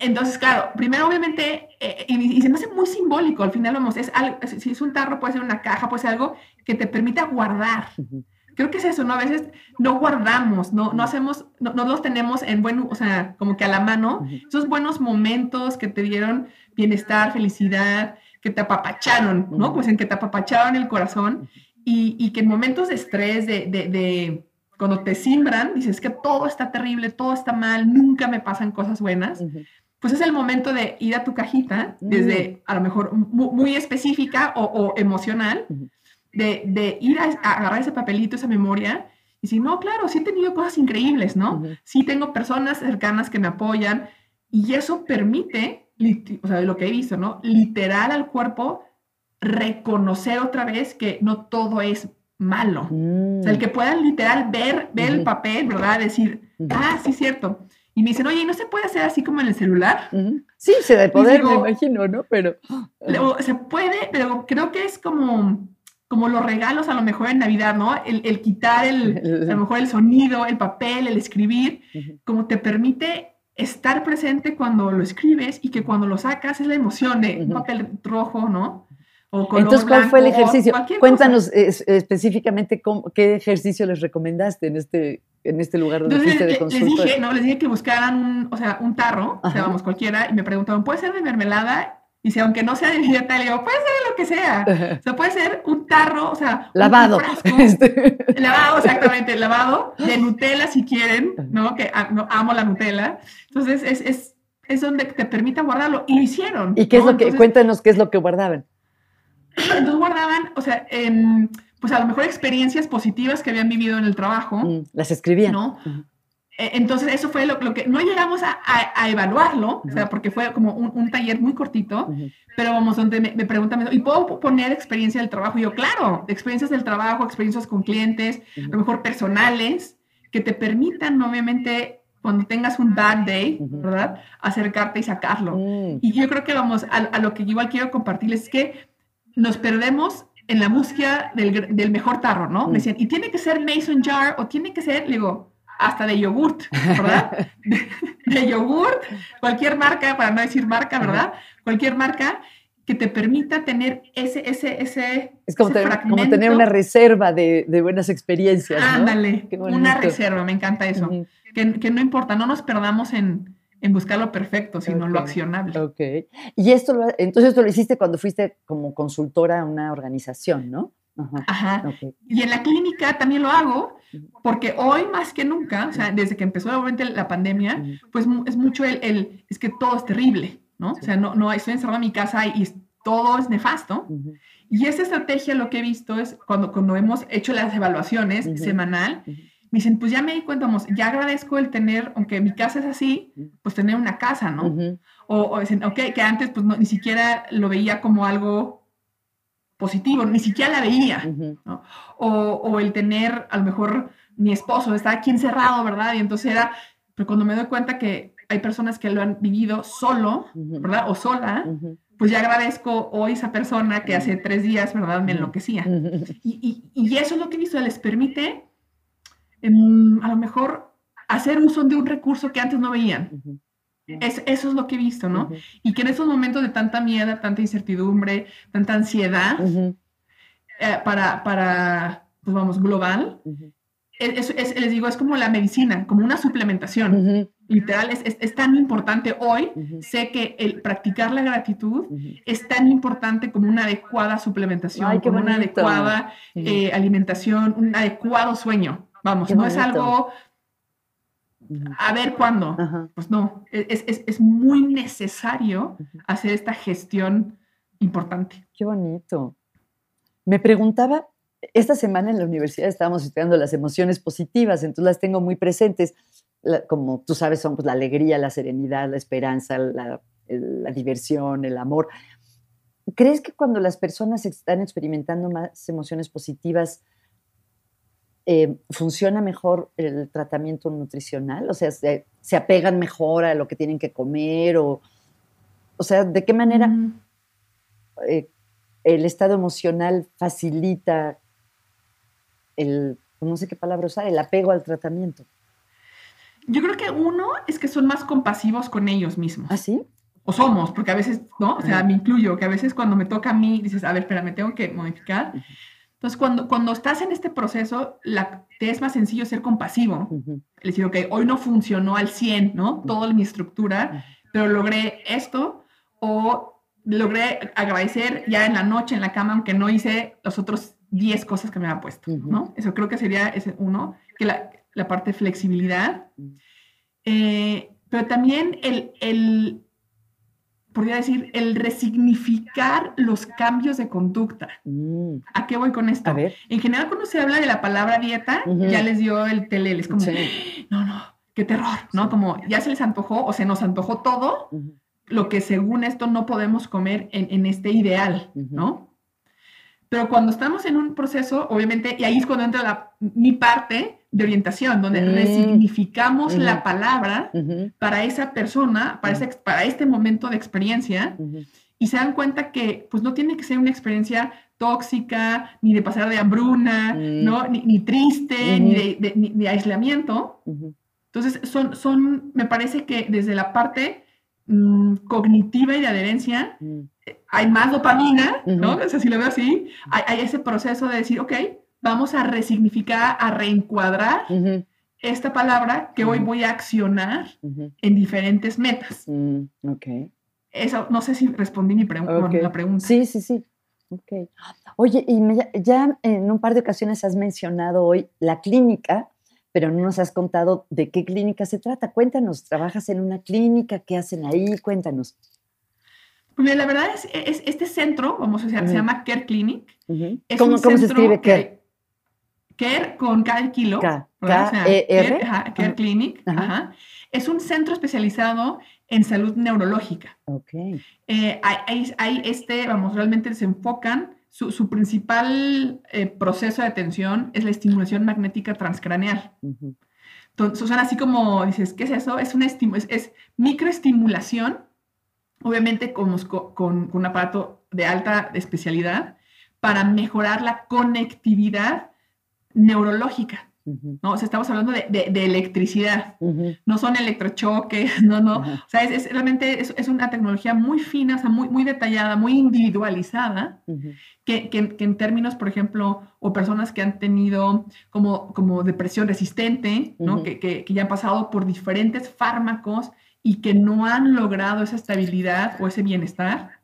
Entonces, claro, primero obviamente, eh, y, se me hace muy simbólico, al final vamos, es algo, si es un tarro, puede ser una caja, puede ser algo que te permita guardar, creo que es eso, ¿no? A veces no guardamos, no, no hacemos, no, no los tenemos en buen, o sea, como que a la mano, esos buenos momentos que te dieron bienestar, felicidad, que te apapacharon, ¿no? Pues en que te apapacharon el corazón y, y que en momentos de estrés, de, de, de, cuando te simbran, dices que todo está terrible, todo está mal, nunca me pasan cosas buenas. Pues es el momento de ir a tu cajita, desde a lo mejor muy, específica o, o emocional, de, de, ir a, agarrar ese papelito, esa memoria, y decir, no, claro, sí he tenido cosas increíbles, ¿no? Sí tengo personas cercanas que me apoyan, y eso permite o sea, de lo que he visto, ¿no? Literal al cuerpo reconocer otra vez que no todo es malo. O sea, el mm. que puedan literal ver, ver el papel, ¿verdad? Decir, ah, sí, cierto. Y me dicen, oye, ¿no se puede hacer así como en el celular? Sí, se debe poder, me imagino, ¿no? Pero... Se puede, pero creo que es como, como los regalos a lo mejor en Navidad, ¿no? El, el quitar el, (laughs) a lo mejor el sonido, el papel, el escribir, como te permite estar presente cuando lo escribes y que cuando lo sacas es la emoción de un papel rojo, ¿no? O Entonces, ¿cuál fue el ejercicio? Cuéntanos específicamente qué ejercicio les recomendaste en este, en este lugar donde fuiste de consulta. Les dije, no, les dije que buscaran un, o sea, un tarro, o sea, vamos, cualquiera, y me preguntaban, ¿puede ser de mermelada? Y si aunque no sea de dieta, le digo, puede ser lo que sea. O sea, puede ser un tarro, o sea, lavado. (laughs) Este. lavado, exactamente, lavado, de Nutella si quieren, ¿no? Que amo la Nutella. Entonces, es, es, es, donde te permita guardarlo. Y lo hicieron. ¿Y qué es lo que, cuéntanos qué es lo que guardaban? Entonces guardaban, o sea, pues a lo mejor experiencias positivas que habían vivido en el trabajo. Mm, las escribían. ¿No? E, entonces, eso fue lo, que no llegamos a, a, evaluarlo, o sea, porque fue como un, un taller muy cortito, pero vamos, donde me, me, preguntan, ¿y puedo poner experiencia del trabajo? Y yo, claro, experiencias del trabajo, experiencias con clientes, a lo mejor personales, que te permitan, obviamente, cuando tengas un bad day, ¿verdad? Acercarte y sacarlo. Mm. Y yo creo que vamos, a, a, lo que igual quiero compartirles es que nos perdemos en la búsqueda del, del mejor tarro, ¿no? Me decían, y tiene que ser Mason Jar o tiene que ser, le digo, hasta de yogurt, ¿verdad? (laughs) de, yogurt, cualquier marca, para no decir marca, ¿verdad? Cualquier marca que te permita tener ese, ese, ese. Es como, tener, como tener una reserva de, de buenas experiencias. Ándale, una reserva, me encanta eso. que, que, no importa, no nos perdamos en, en buscar lo perfecto, sino lo accionable. Ok. Y esto, lo, entonces esto lo hiciste cuando fuiste como consultora a una organización, ¿no? Ajá. Y en la clínica también lo hago, porque hoy más que nunca, o sea, desde que empezó obviamente la pandemia, pues es mucho el, el, es que todo es terrible, ¿no? O sea, no, no, estoy encerrado en mi casa y todo es nefasto. Y esa estrategia lo que he visto es cuando, cuando hemos hecho las evaluaciones semanal, me dicen, pues ya me di cuenta, vamos, ya agradezco el tener, aunque mi casa es así, pues tener una casa, ¿no? o, o, dicen, ok, que antes pues no, ni siquiera lo veía como algo positivo, ni siquiera la veía, ¿no? o, o, el tener, a lo mejor, mi esposo está aquí encerrado, ¿verdad? Y entonces era, pero cuando me doy cuenta que hay personas que lo han vivido solo, ¿verdad? O sola, pues ya agradezco hoy esa persona que hace tres días, ¿verdad? Me enloquecía. Y, y, y, eso es lo que hizo, les permite, a lo mejor, hacer uso de un recurso que antes no veían. Es, eso es lo que he visto, ¿no? Y que en esos momentos de tanta miedo, tanta incertidumbre, tanta ansiedad, eh, para, para, pues vamos, global, es, es, les digo, es como la medicina, como una suplementación. Literal, es, es, tan importante hoy. Sé que el practicar la gratitud es tan importante como una adecuada suplementación, como una adecuada eh, alimentación, un adecuado sueño. Vamos, no es algo a ver cuándo. Pues no, e-, es, es, es muy necesario hacer esta gestión importante. Qué bonito. Me preguntaba, esta semana en la universidad estábamos estudiando las emociones positivas, entonces las tengo muy presentes. como tú sabes, son pues, la alegría, la serenidad, la esperanza, la, la diversión, el amor. ¿Crees que cuando las personas están experimentando más emociones positivas, eh, funciona mejor el tratamiento nutricional, o sea, se, apegan mejor a lo que tienen que comer, o, o sea, de qué manera eh, el estado emocional facilita el, no sé qué palabra usar, el apego al tratamiento. Yo creo que uno es que son más compasivos con ellos mismos. ¿Ah, sí? O somos, porque a veces, ¿no? O sea, me incluyo, que a veces cuando me toca a mí, dices, a ver, espera, me tengo que modificar Entonces, cuando, cuando estás en este proceso, la, te es más sencillo ser compasivo. Es decir, ok, hoy no funcionó al 100, ¿no? Toda mi estructura, pero logré esto o logré agradecer ya en la noche en la cama, aunque no hice los otros 10 cosas que me había puesto, ¿no? Eso creo que sería ese uno, que la, la parte de flexibilidad. Eh, pero también el, el, podría decir, el resignificar los cambios de conducta. Mm. ¿A qué voy con esto? En general, cuando se habla de la palabra dieta, ya les dio el tele, es como, (gasps) no, no, qué terror, ¿no? Como ya se les antojó o se nos antojó todo lo que según esto no podemos comer en, en este ideal, ¿no? Pero cuando estamos en un proceso, obviamente, y ahí es cuando entra la, mi parte de orientación, donde mm. resignificamos la palabra para esa persona, para, ese, para este momento de experiencia, y se dan cuenta que pues no tiene que ser una experiencia tóxica, ni de pasar de hambruna, mm. ¿no? Ni, triste, ni, de, ni, aislamiento. Entonces, son, son, me parece que desde la parte mm, cognitiva y de adherencia, hay más dopamina, ¿no? O sea, si lo veo así, hay, ese proceso de decir, ok, vamos a resignificar, a reencuadrar esta palabra que hoy voy a accionar en diferentes metas. Mm, ok. Eso, no sé si respondí mi la pregunta. Sí, sí, sí. Ok. Oye, y ya en un par de ocasiones has mencionado hoy la clínica, pero no nos has contado de qué clínica se trata. Cuéntanos, ¿trabajas en una clínica? ¿Qué hacen ahí? Cuéntanos. Pues la verdad es, es este centro, vamos a decir, se llama Care Clinic. ¿Cómo, se escribe Care? Care con cada kilo. K, e -R. Care, Clinic. Es un centro especializado en salud neurológica. Ok. Eh, hay, este, vamos, realmente se enfocan, su, principal eh, proceso de atención es la estimulación magnética transcraneal. Entonces, son así como dices, ¿qué es eso? Es una es, es microestimulación obviamente con, con, un aparato de alta especialidad para mejorar la conectividad neurológica. ¿no? O sea, estamos hablando de, de, electricidad, no son electrochoques, (laughs) no, no. O sea, es, realmente es, es, una tecnología muy fina, o sea, muy, muy detallada, muy individualizada, que, que, en términos, por ejemplo, o personas que han tenido como, como depresión resistente, ¿no? que, que, ya han pasado por diferentes fármacos y que no han logrado esa estabilidad o ese bienestar,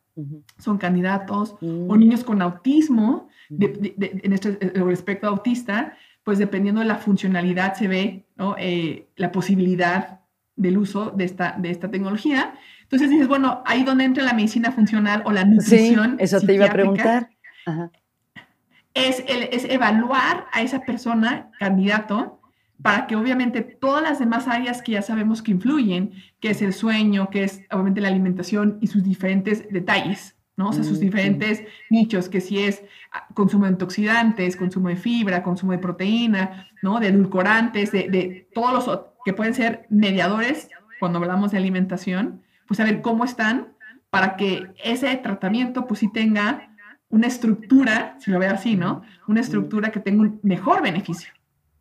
son candidatos, o mm. niños con autismo, en este respecto autista, pues dependiendo de la funcionalidad se ve eh, la posibilidad del uso de esta, de esta tecnología. Entonces dices, bueno, ahí donde entra la medicina funcional o la nutrición. Sí, eso te iba a preguntar. Es, el, es evaluar a esa persona, candidato, para que obviamente todas las demás áreas que ya sabemos que influyen, que es el sueño, que es obviamente la alimentación y sus diferentes detalles, ¿no? O sea, sus diferentes nichos, que si es ah, consumo de antioxidantes, consumo de fibra, consumo de proteína, ¿no? De edulcorantes, de, todos los que pueden ser mediadores cuando hablamos de alimentación, pues saber cómo están para que ese tratamiento pues sí tenga una estructura, si lo veo así, ¿no? Una estructura que tenga un mejor beneficio,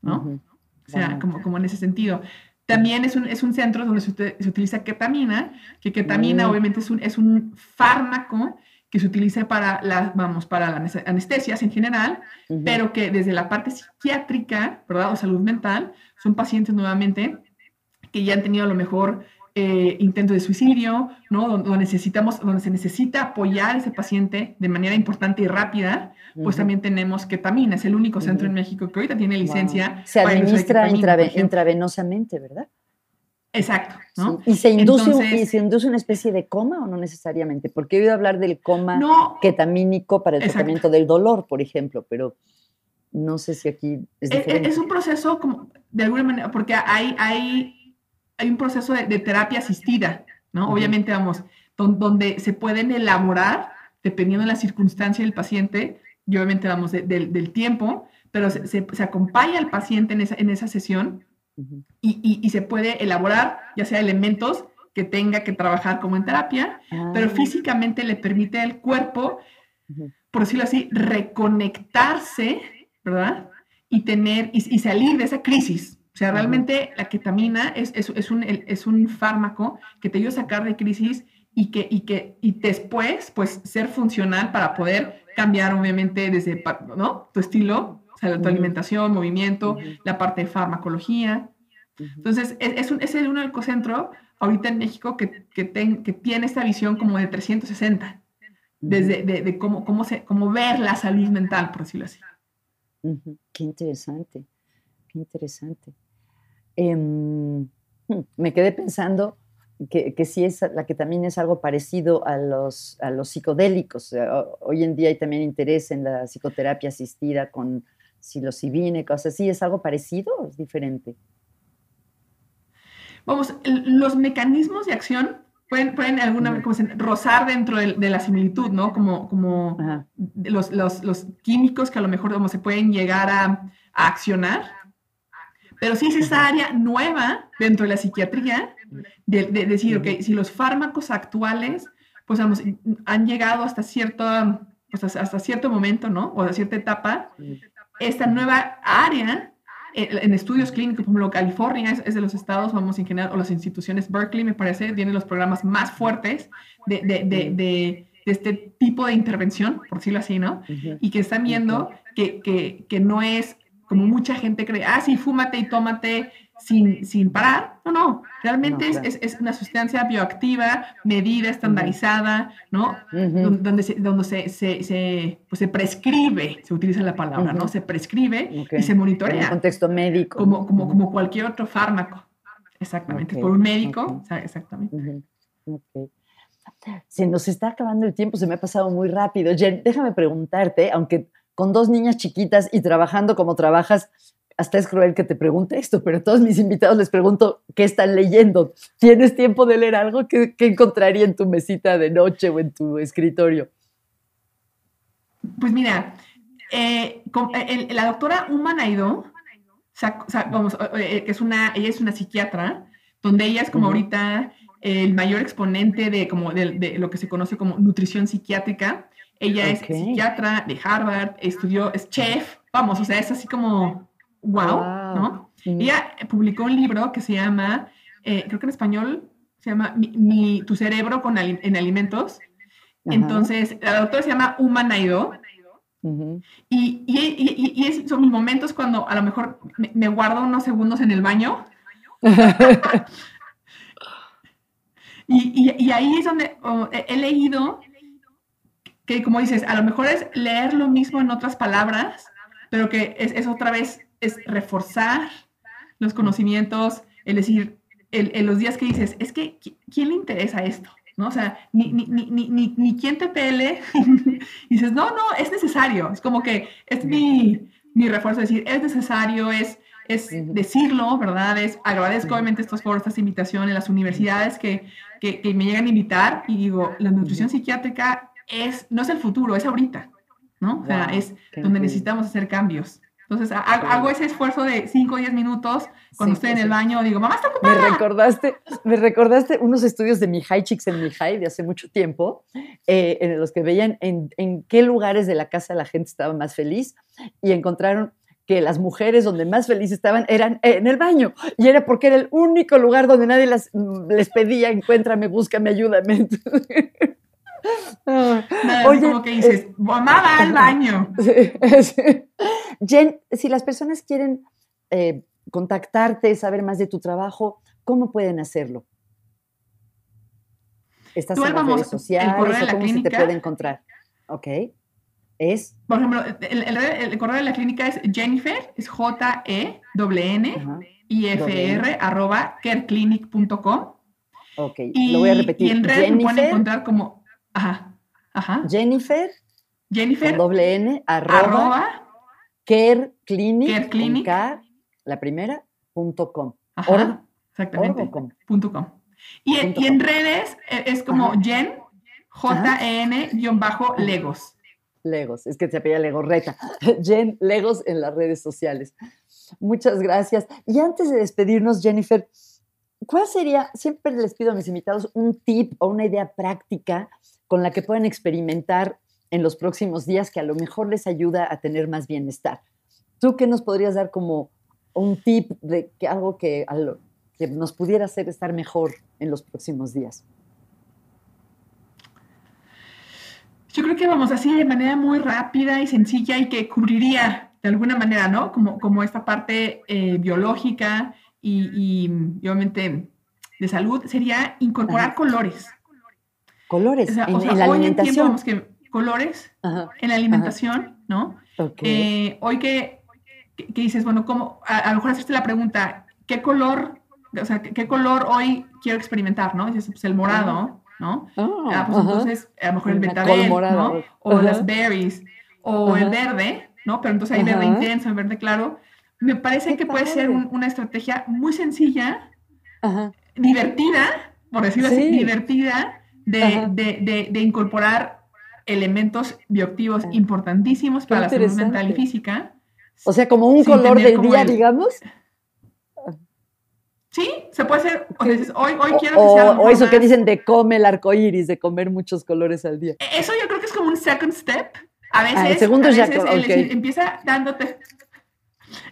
¿no? O sea, como, como en ese sentido. También es un, es un centro donde se, se, utiliza ketamina, que ketamina mm. obviamente es un, es un fármaco que se utiliza para las, vamos, para las anestesias en general, pero que desde la parte psiquiátrica, ¿verdad? O salud mental, son pacientes nuevamente que ya han tenido a lo mejor eh, intento de suicidio, ¿no? Donde, necesitamos, donde se necesita apoyar a ese paciente de manera importante y rápida, pues también tenemos ketamina. Es el único centro en México que ahorita tiene licencia. Se administra intravenosamente, ¿verdad? Exacto, ¿no? ¿Y, se induce, se induce una especie de coma o no necesariamente? Porque he oído hablar del coma ketamínico para el tratamiento del dolor, por ejemplo, pero no sé si aquí es e, e, diferente. Es, un proceso como, de alguna manera, porque hay, hay hay un proceso de, terapia asistida, ¿no? Obviamente, vamos, donde se pueden elaborar, dependiendo de la circunstancia del paciente, y obviamente, vamos, del tiempo, pero se, acompaña al paciente en esa, en esa sesión y, se puede elaborar, ya sea elementos que tenga que trabajar como en terapia, pero ah. físicamente le permite al cuerpo, por decirlo así, reconectarse, ¿verdad? Y tener, y salir de esa crisis, o sea, realmente la ketamina es, es, un, es, un, fármaco que te ayuda a sacar de crisis y que, y que y después, pues, ser funcional para poder cambiar, obviamente, desde, ¿no? Tu estilo, o sea, tu alimentación, movimiento, la parte de farmacología. Entonces, es, un, es un ecocentro ahorita en México que, que, que, tiene esta visión como de 360, desde de, de cómo, cómo, se, cómo ver la salud mental, por decirlo así. Qué interesante, qué interesante. Em, me quedé pensando que, que, sí es la que también es algo parecido a los, a los psicodélicos. Hoy en día hay también interés en la psicoterapia asistida con psilocibina cosas así. ¿Es algo parecido o es diferente? Vamos, los mecanismos de acción pueden, pueden alguna vez rozar dentro de, la similitud, ¿no? Como, como los, los, los, químicos que a lo mejor se pueden llegar a, a accionar. Pero sí es esa área nueva dentro de la psiquiatría de, decir, ok, si los fármacos actuales, pues han llegado hasta cierto, pues, hasta cierto momento, ¿no? O a cierta etapa, esta nueva área en estudios clínicos, por ejemplo, California es, de los estados, vamos, en general, o las instituciones, Berkeley me parece, tiene los programas más fuertes de, de, de, este tipo de intervención, por decirlo así, ¿no? Y que están viendo que, que, que, no es como mucha gente cree, ah, sí, fúmate y tómate sin, sin parar. No, no, realmente es, es, una sustancia bioactiva, medida, estandarizada, ¿no? Donde, se, donde se, se, pues se, prescribe, se utiliza la palabra, ¿no? Se prescribe y se monitorea. En un contexto médico. Como, como, como cualquier otro fármaco. Exactamente, por un médico, exactamente. Se nos está acabando el tiempo, se me ha pasado muy rápido. Jen, déjame preguntarte, aunque con dos niñas chiquitas y trabajando como trabajas, hasta es cruel que te pregunte esto, pero a todos mis invitados les pregunto qué están leyendo. ¿Tienes tiempo de leer algo? ¿Qué, encontraría en tu mesita de noche o en tu escritorio? Pues mira, eh, eh, la doctora Uma eh, que es una, ella es una psiquiatra, donde ella es como ahorita el mayor exponente de, como de, lo que se conoce como nutrición psiquiátrica. Ella es psiquiatra de Harvard, estudió, es chef, vamos, o sea, es así como wow, ¿no? Ella publicó un libro que se llama, eh, creo que en español se llama Mi, Tu cerebro con en alimentos. Entonces, la doctora se llama Uma Naidoo. y, y, y, son mis momentos cuando a lo mejor me, guardo unos segundos en el baño. (laughs) y, ahí es donde he leído que, como dices, a lo mejor es leer lo mismo en otras palabras, pero que es, es otra vez es reforzar los conocimientos, es decir, en los días que dices, es que, ¿quién le interesa esto? ¿No? O sea, ni, ni, ni, ni, ni quién te pele, (laughs) y dices, no, no, es necesario, es como que es mi, mi refuerzo, decir, es necesario, es, es decirlo, ¿verdad? Es, agradezco obviamente estos foros, estas invitaciones, las universidades que, que, que, me llegan a invitar y digo, la nutrición psiquiátrica es, no es el futuro, es ahorita, ¿no? O sea, es donde necesitamos hacer cambios. Entonces hago ese esfuerzo de 5 o 10 minutos cuando estoy en el baño, digo, mamá está ocupada. Me recordaste, me recordaste unos estudios de Mihai Csikszentmihalyi de hace mucho tiempo, eh, en los que veían en, en, qué lugares de la casa la gente estaba más feliz y encontraron que las mujeres donde más felices estaban eran en el baño. Y era porque era el único lugar donde nadie las, les pedía, encuéntrame, búscame, ayúdame. (laughs) Nada, Oye, como que dices, mamá va al baño. (laughs) (laughs) Jen, si las personas quieren eh, contactarte, saber más de tu trabajo, ¿cómo pueden hacerlo? ¿Estás en las redes sociales cómo se te puede encontrar? Ok. Es. Por ejemplo, el, correo de la clínica es Jennifer, es J-E-N-N i F R arroba careclinic.com. Ok, lo voy a repetir. Y en redes me pueden encontrar como Ajá, ajá. Jennifer. Jennifer. Con doble N, arroba, care clinic, la primera, punto com. Ajá, exactamente. Punto com. Y, y, en redes e, es como Jen, J-E-N-Legos. Legos, es que se apella Legorreta. (laughs) Jen Legos en las redes sociales. Muchas gracias. Y antes de despedirnos, Jennifer, ¿cuál sería, siempre les pido a mis invitados un tip o una idea práctica con la que pueden experimentar en los próximos días que a lo mejor les ayuda a tener más bienestar. ¿Tú qué nos podrías dar como un tip de que algo que, que nos pudiera hacer estar mejor en los próximos días? Yo creo que vamos así de manera muy rápida y sencilla y que cubriría de alguna manera, ¿no? Como, como esta parte eh, biológica y, obviamente de salud, sería incorporar colores. Colores en, la alimentación. que colores en la alimentación, ¿no? Eh, hoy que, dices, bueno, ¿cómo? A, lo mejor hacerte la pregunta, ¿qué color, o sea, qué, color hoy quiero experimentar, ¿no? Dices, pues el morado, ¿no? Ah, ah, pues entonces, a lo mejor el betabel, ¿no? O las berries, o el verde, ¿no? Pero entonces hay verde intenso, el verde claro. Me parece que puede ser una estrategia muy sencilla, divertida, por decirlo así, divertida, de, de, de, incorporar elementos bioactivos importantísimos para la salud mental y física. O sea, como un color del día, digamos. Sí, se puede hacer. O hoy, hoy quiero que sea. O eso que dicen de come el arco iris, de comer muchos colores al día. E, eso yo creo que es como un second step. A veces, ah, el segundo ya, empieza dándote.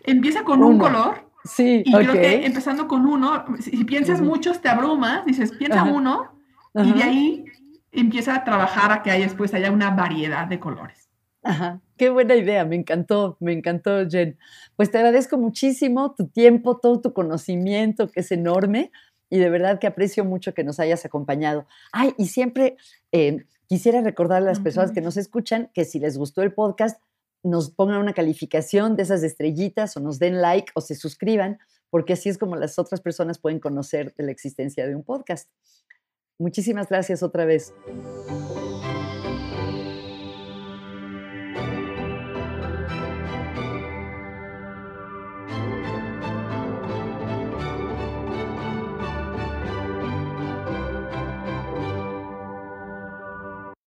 Empieza con un color. Sí, y creo que empezando con uno, si piensas muchos te abrumas, dices, piensa uno, y de ahí empieza a trabajar a que haya, después haya una variedad de colores. Ajá, qué buena idea, me encantó, me encantó, Jen. Pues te agradezco muchísimo tu tiempo, todo tu conocimiento, que es enorme, y de verdad que aprecio mucho que nos hayas acompañado. Ay, y siempre eh, quisiera recordarle a las personas que nos escuchan que si les gustó el podcast, nos pongan una calificación de esas estrellitas o nos den like o se suscriban, porque así es como las otras personas pueden conocer de la existencia de un podcast. Muchísimas gracias otra vez.